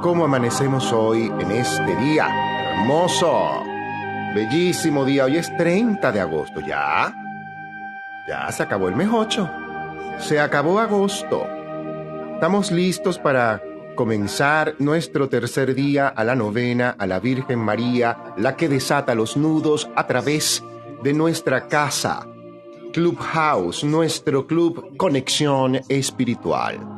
¿Cómo amanecemos hoy en este día? Hermoso. Bellísimo día. Hoy es 30 de agosto. ¿Ya? Ya se acabó el mes 8. Se acabó agosto. Estamos listos para comenzar nuestro tercer día a la novena a la Virgen María, la que desata los nudos a través de nuestra casa. Clubhouse, nuestro club Conexión Espiritual.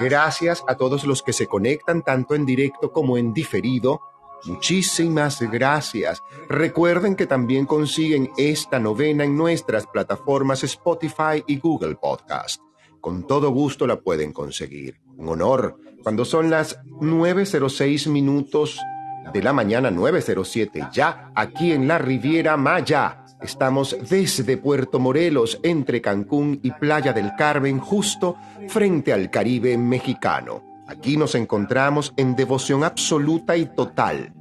Gracias a todos los que se conectan tanto en directo como en diferido. Muchísimas gracias. Recuerden que también consiguen esta novena en nuestras plataformas Spotify y Google Podcast. Con todo gusto la pueden conseguir. Un honor. Cuando son las 9.06 minutos de la mañana, 9.07 ya, aquí en la Riviera Maya Estamos desde Puerto Morelos, entre Cancún y Playa del Carmen, justo frente al Caribe mexicano. Aquí nos encontramos en devoción absoluta y total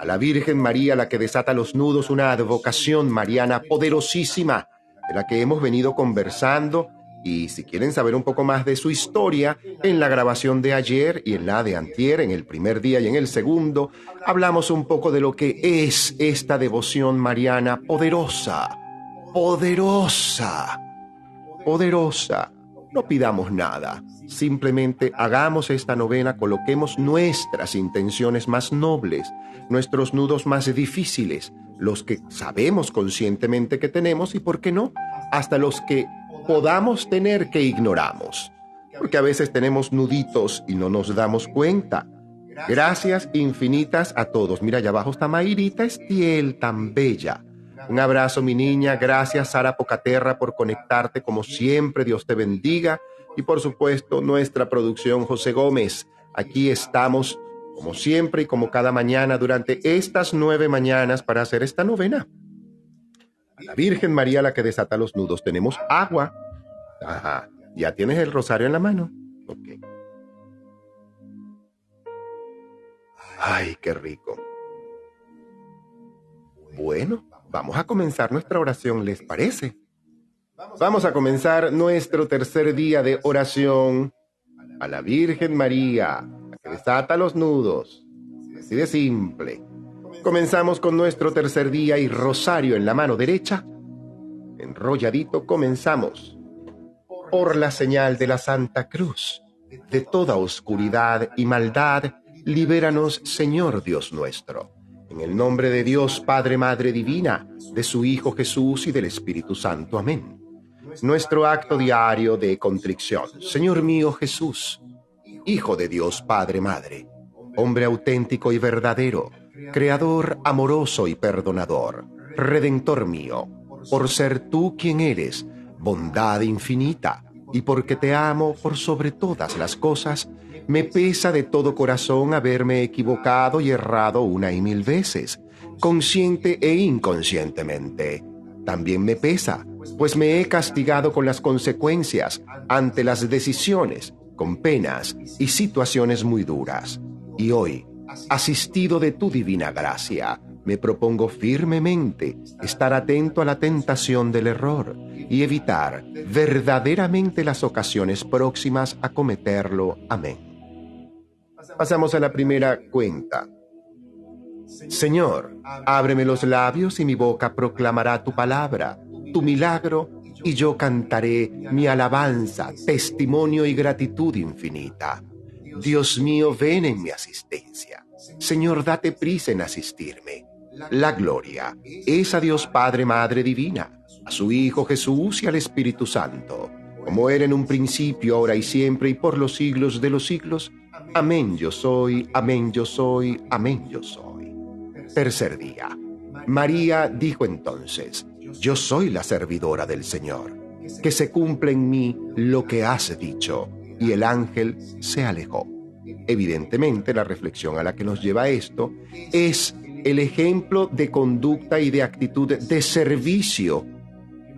a la Virgen María, la que desata los nudos, una advocación mariana poderosísima, de la que hemos venido conversando y si quieren saber un poco más de su historia, en la grabación de ayer y en la de antier, en el primer día y en el segundo, hablamos un poco de lo que es esta devoción mariana poderosa, poderosa, poderosa. No pidamos nada, simplemente hagamos esta novena, coloquemos nuestras intenciones más nobles, nuestros nudos más difíciles, los que sabemos conscientemente que tenemos y, ¿por qué no?, hasta los que podamos tener que ignoramos, porque a veces tenemos nuditos y no nos damos cuenta. Gracias infinitas a todos. Mira, allá abajo está Mayrita Estiel, tan bella. Un abrazo, mi niña. Gracias, Sara Pocaterra, por conectarte como siempre. Dios te bendiga. Y por supuesto, nuestra producción José Gómez. Aquí estamos, como siempre y como cada mañana, durante estas nueve mañanas para hacer esta novena la Virgen María la que desata los nudos. Tenemos agua. Ajá. ¿Ya tienes el rosario en la mano? Ok. Ay, qué rico. Bueno, vamos a comenzar nuestra oración, ¿les parece? Vamos a comenzar nuestro tercer día de oración a la Virgen María, la que desata los nudos. Así de simple. Comenzamos con nuestro tercer día y rosario en la mano derecha. Enrolladito comenzamos. Por la señal de la Santa Cruz, de toda oscuridad y maldad, libéranos, Señor Dios nuestro. En el nombre de Dios, Padre, Madre Divina, de su Hijo Jesús y del Espíritu Santo. Amén. Nuestro acto diario de contrición. Señor mío Jesús, Hijo de Dios, Padre, Madre, hombre auténtico y verdadero, Creador amoroso y perdonador, Redentor mío, por ser tú quien eres, bondad infinita, y porque te amo por sobre todas las cosas, me pesa de todo corazón haberme equivocado y errado una y mil veces, consciente e inconscientemente. También me pesa, pues me he castigado con las consecuencias ante las decisiones, con penas y situaciones muy duras. Y hoy, asistido de tu divina gracia, me propongo firmemente estar atento a la tentación del error y evitar verdaderamente las ocasiones próximas a cometerlo. Amén. Pasamos a la primera cuenta. Señor, ábreme los labios y mi boca proclamará tu palabra, tu milagro, y yo cantaré mi alabanza, testimonio y gratitud infinita. Dios mío, ven en mi asistencia. Señor, date prisa en asistirme. La gloria es a Dios Padre, Madre Divina, a su Hijo Jesús y al Espíritu Santo, como era en un principio, ahora y siempre, y por los siglos de los siglos. Amén yo soy, amén yo soy, amén yo soy. Tercer día. María dijo entonces, yo soy la servidora del Señor, que se cumple en mí lo que has dicho y el ángel se alejó. Evidentemente, la reflexión a la que nos lleva esto es el ejemplo de conducta y de actitud de servicio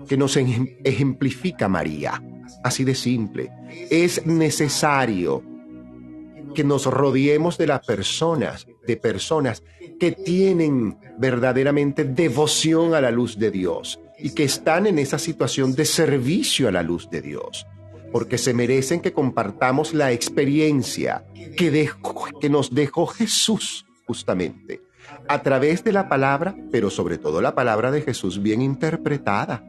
que nos ejemplifica María. Así de simple. Es necesario que nos rodeemos de las personas, de personas que tienen verdaderamente devoción a la luz de Dios y que están en esa situación de servicio a la luz de Dios porque se merecen que compartamos la experiencia que, dejó, que nos dejó Jesús justamente a través de la palabra, pero sobre todo la palabra de Jesús bien interpretada.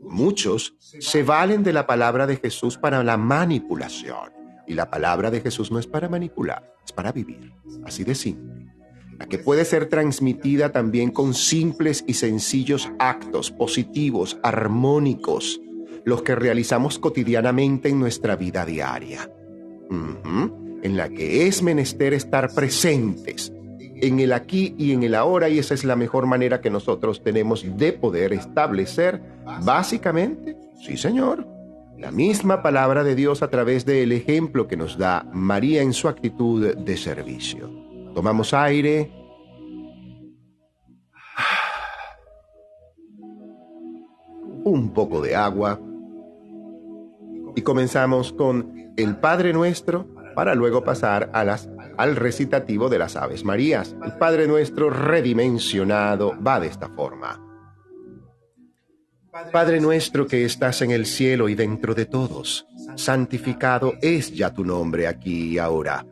Muchos se valen de la palabra de Jesús para la manipulación. Y la palabra de Jesús no es para manipular, es para vivir. Así de simple. La que puede ser transmitida también con simples y sencillos actos positivos, armónicos, los que realizamos cotidianamente en nuestra vida diaria. En la que es menester estar presentes en el aquí y en el ahora y esa es la mejor manera que nosotros tenemos de poder establecer básicamente, sí señor, la misma palabra de Dios a través del ejemplo que nos da María en su actitud de servicio. Tomamos aire. Un poco de agua. Y comenzamos con el Padre Nuestro para luego pasar al recitativo de las Aves Marías. El Padre Nuestro redimensionado va de esta forma. Padre nuestro que estás en el cielo y dentro de todos, santificado es ya tu nombre aquí y ahora.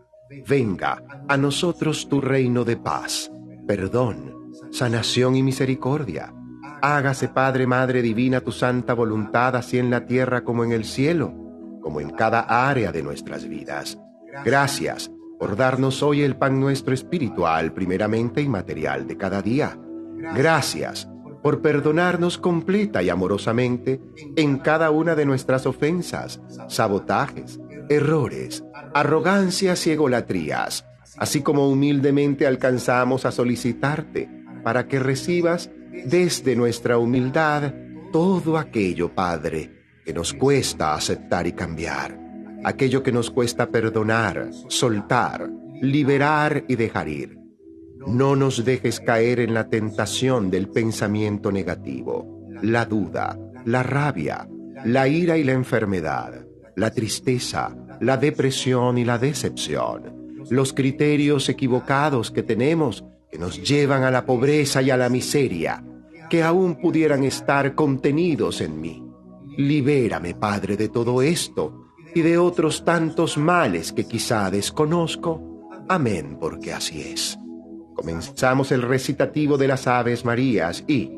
Venga a nosotros tu reino de paz, perdón, sanación y misericordia. Hágase Padre, Madre Divina, tu santa voluntad, así en la tierra como en el cielo, como en cada área de nuestras vidas. Gracias por darnos hoy el pan nuestro espiritual, primeramente y material de cada día. Gracias por perdonarnos completa y amorosamente en cada una de nuestras ofensas, sabotajes, errores, arrogancias y egolatrías, así como humildemente alcanzamos a solicitarte para que recibas desde nuestra humildad todo aquello, Padre, que nos cuesta aceptar y cambiar aquello que nos cuesta perdonar, soltar, liberar y dejar ir. No nos dejes caer en la tentación del pensamiento negativo, la duda, la rabia, la ira y la enfermedad, la tristeza, la depresión y la decepción, los criterios equivocados que tenemos que nos llevan a la pobreza y a la miseria, que aún pudieran estar contenidos en mí. Libérame, Padre, de todo esto y de otros tantos males que quizá desconozco. Amén, porque así es. Comenzamos el recitativo de las Aves Marías y...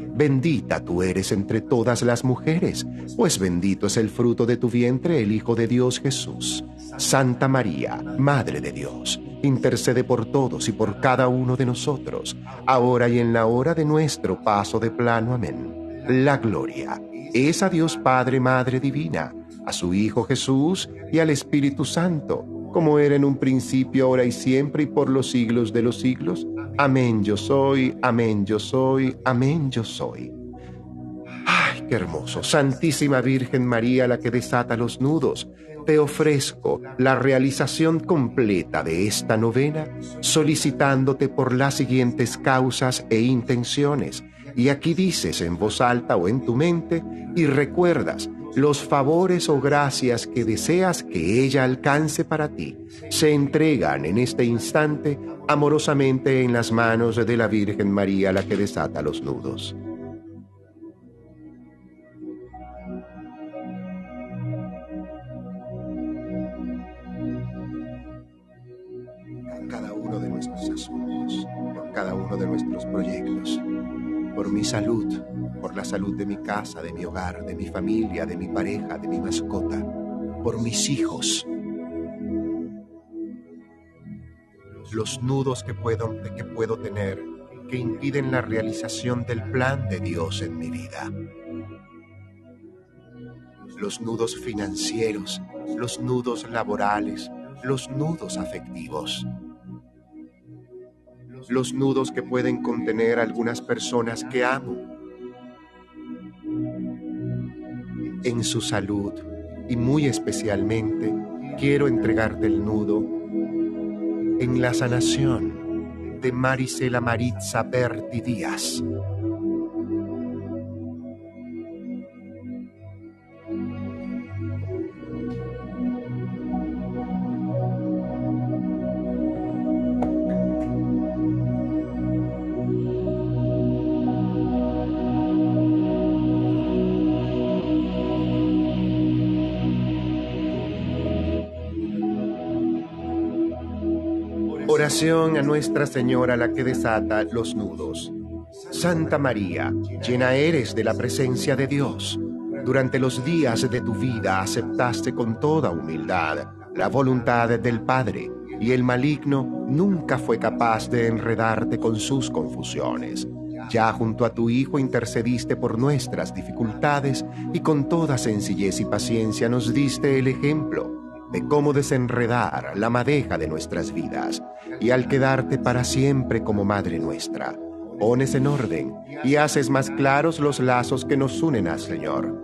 Bendita tú eres entre todas las mujeres, pues bendito es el fruto de tu vientre, el Hijo de Dios Jesús. Santa María, Madre de Dios, intercede por todos y por cada uno de nosotros, ahora y en la hora de nuestro paso de plano. Amén. La gloria es a Dios Padre, Madre Divina, a su Hijo Jesús y al Espíritu Santo, como era en un principio, ahora y siempre, y por los siglos de los siglos. Amén yo soy, amén yo soy, amén yo soy. ¡Ay, qué hermoso! Santísima Virgen María, la que desata los nudos, te ofrezco la realización completa de esta novena, solicitándote por las siguientes causas e intenciones y aquí dices en voz alta o en tu mente y recuerdas los favores o gracias que deseas que ella alcance para ti. Se entregan en este instante amorosamente en las manos de la Virgen María la que desata los nudos. Cada uno de nuestros asuntos, por cada uno de nuestros proyectos por mi salud, por la salud de mi casa, de mi hogar, de mi familia, de mi pareja, de mi mascota, por mis hijos. Los nudos que puedo, que puedo tener que impiden la realización del plan de Dios en mi vida. Los nudos financieros, los nudos laborales, los nudos afectivos los nudos que pueden contener algunas personas que amo. En su salud y muy especialmente quiero entregarte el nudo en la sanación de Marisela Maritza Berti Díaz. Oración a Nuestra Señora la que desata los nudos. Santa María, llena eres de la presencia de Dios. Durante los días de tu vida aceptaste con toda humildad la voluntad del Padre y el maligno nunca fue capaz de enredarte con sus confusiones. Ya junto a tu Hijo intercediste por nuestras dificultades y con toda sencillez y paciencia nos diste el ejemplo de cómo desenredar la madeja de nuestras vidas y al quedarte para siempre como Madre nuestra, pones en orden y haces más claros los lazos que nos unen al Señor.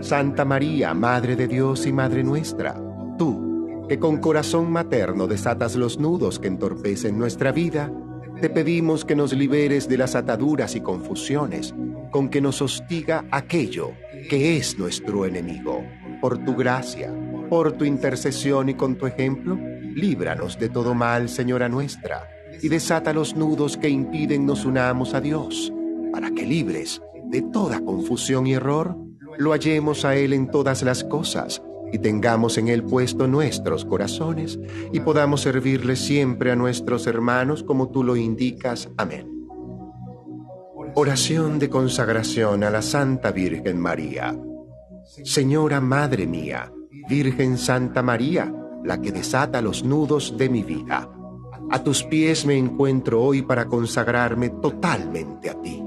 Santa María, Madre de Dios y Madre nuestra, tú, que con corazón materno desatas los nudos que entorpecen nuestra vida, te pedimos que nos liberes de las ataduras y confusiones con que nos hostiga aquello que es nuestro enemigo. Por tu gracia, por tu intercesión y con tu ejemplo, líbranos de todo mal, Señora nuestra, y desata los nudos que impiden nos unamos a Dios, para que libres de toda confusión y error, lo hallemos a Él en todas las cosas y tengamos en Él puesto nuestros corazones y podamos servirle siempre a nuestros hermanos como tú lo indicas. Amén. Oración de consagración a la Santa Virgen María. Señora Madre mía, Virgen Santa María, la que desata los nudos de mi vida. A tus pies me encuentro hoy para consagrarme totalmente a ti.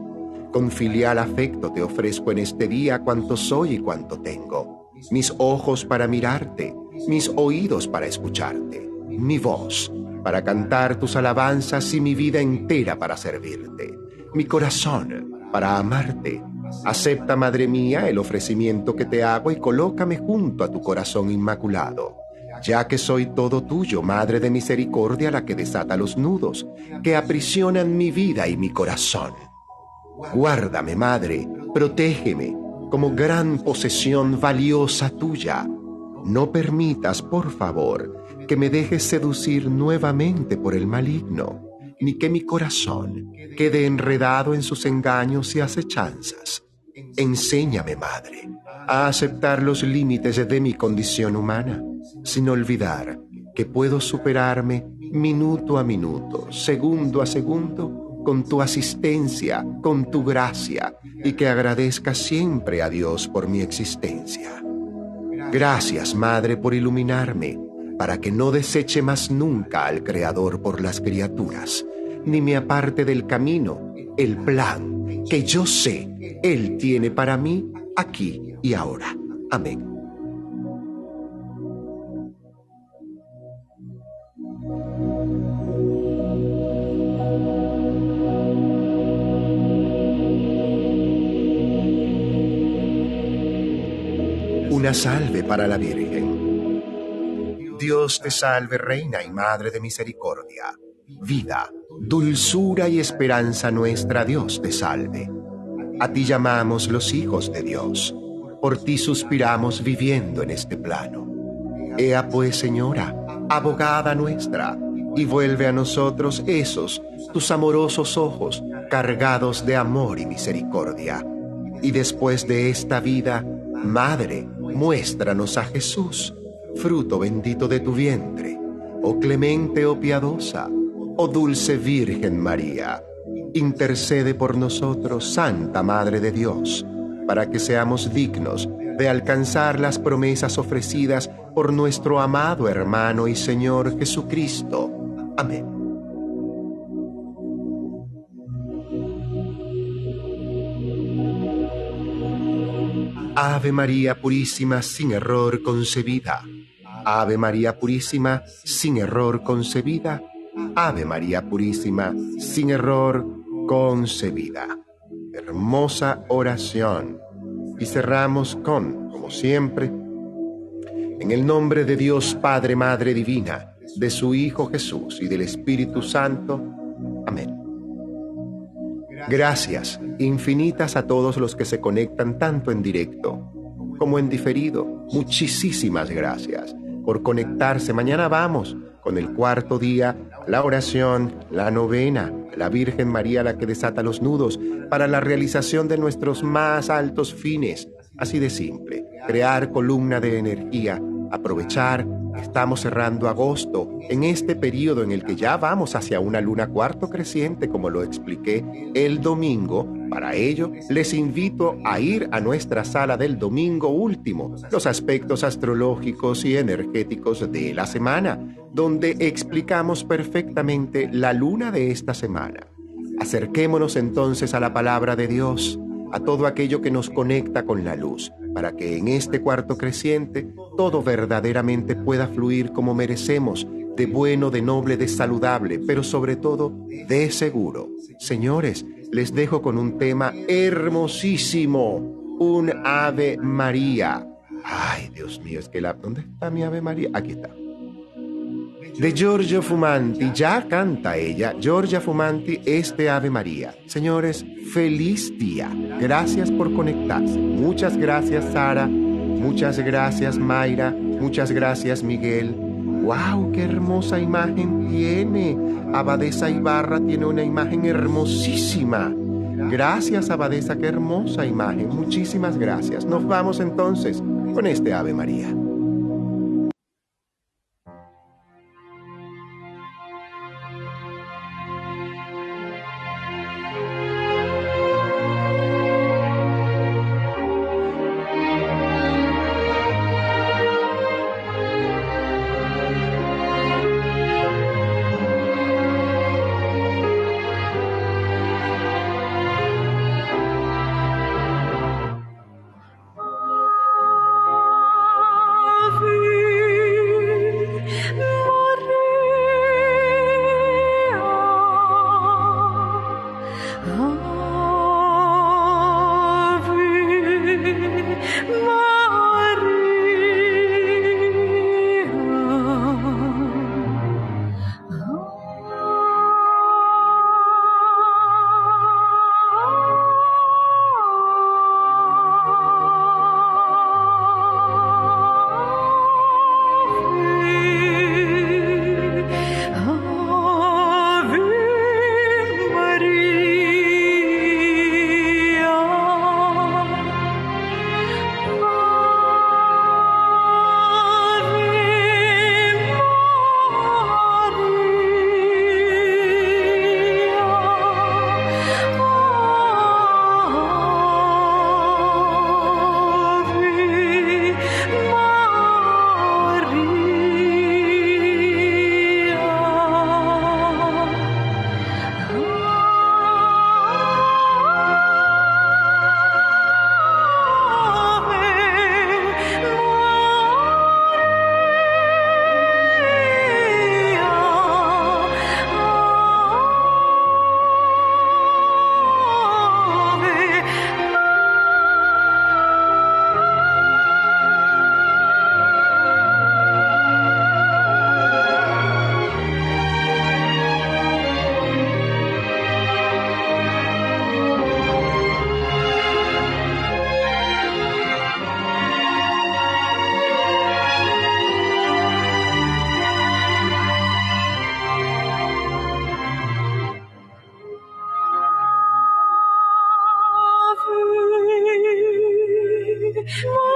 Con filial afecto te ofrezco en este día cuanto soy y cuanto tengo. Mis ojos para mirarte, mis oídos para escucharte, mi voz para cantar tus alabanzas y mi vida entera para servirte, mi corazón para amarte Acepta, Madre mía, el ofrecimiento que te hago y colócame junto a tu corazón inmaculado, ya que soy todo tuyo, Madre de Misericordia, la que desata los nudos, que aprisionan mi vida y mi corazón. Guárdame, Madre, protégeme como gran posesión valiosa tuya. No permitas, por favor, que me dejes seducir nuevamente por el maligno ni que mi corazón quede enredado en sus engaños y acechanzas. Enséñame, Madre, a aceptar los límites de mi condición humana, sin olvidar que puedo superarme minuto a minuto, segundo a segundo, con tu asistencia, con tu gracia, y que agradezca siempre a Dios por mi existencia. Gracias, Madre, por iluminarme, para que no deseche más nunca al Creador por las criaturas, ni me aparte del camino, el plan que yo sé Él tiene para mí aquí y ahora. Amén. Una salve para la Virgen. Dios te salve, Reina y Madre de Misericordia vida, dulzura y esperanza nuestra, Dios te salve. A ti llamamos los hijos de Dios, por ti suspiramos viviendo en este plano. Ea pues, Señora, abogada nuestra, y vuelve a nosotros esos, tus amorosos ojos, cargados de amor y misericordia. Y después de esta vida, Madre, muéstranos a Jesús, fruto bendito de tu vientre, oh clemente, oh piadosa, Oh dulce Virgen María, intercede por nosotros, Santa Madre de Dios, para que seamos dignos de alcanzar las promesas ofrecidas por nuestro amado hermano y Señor Jesucristo. Amén. Ave María Purísima sin error concebida. Ave María Purísima sin error concebida Ave María Purísima, sin error concebida. Hermosa oración. Y cerramos con, como siempre, en el nombre de Dios Padre, Madre Divina, de su Hijo Jesús y del Espíritu Santo. Amén. Gracias infinitas a todos los que se conectan tanto en directo como en diferido. Muchísimas gracias por conectarse. Mañana vamos con el cuarto día, la oración, la novena, la Virgen María la que desata los nudos para la realización de nuestros más altos fines. Así de simple, crear columna de energía, aprovechar Estamos cerrando agosto, en este periodo en el que ya vamos hacia una luna cuarto creciente, como lo expliqué el domingo. Para ello, les invito a ir a nuestra sala del domingo último, los aspectos astrológicos y energéticos de la semana, donde explicamos perfectamente la luna de esta semana. Acerquémonos entonces a la palabra de Dios, a todo aquello que nos conecta con la luz para que en este cuarto creciente todo verdaderamente pueda fluir como merecemos, de bueno, de noble, de saludable, pero sobre todo de seguro. Señores, les dejo con un tema hermosísimo, un Ave María. Ay, Dios mío, es que la... ¿Dónde está mi Ave María? Aquí está de Giorgio Fumanti. Ya canta ella, Giorgia Fumanti, este Ave María. Señores, feliz día. Gracias por conectarse. Muchas gracias, Sara. Muchas gracias, Mayra. Muchas gracias, Miguel. ¡Wow! ¡Qué hermosa imagen tiene! Abadesa Ibarra tiene una imagen hermosísima. Gracias, Abadesa, qué hermosa imagen. Muchísimas gracias. Nos vamos entonces con este Ave María. More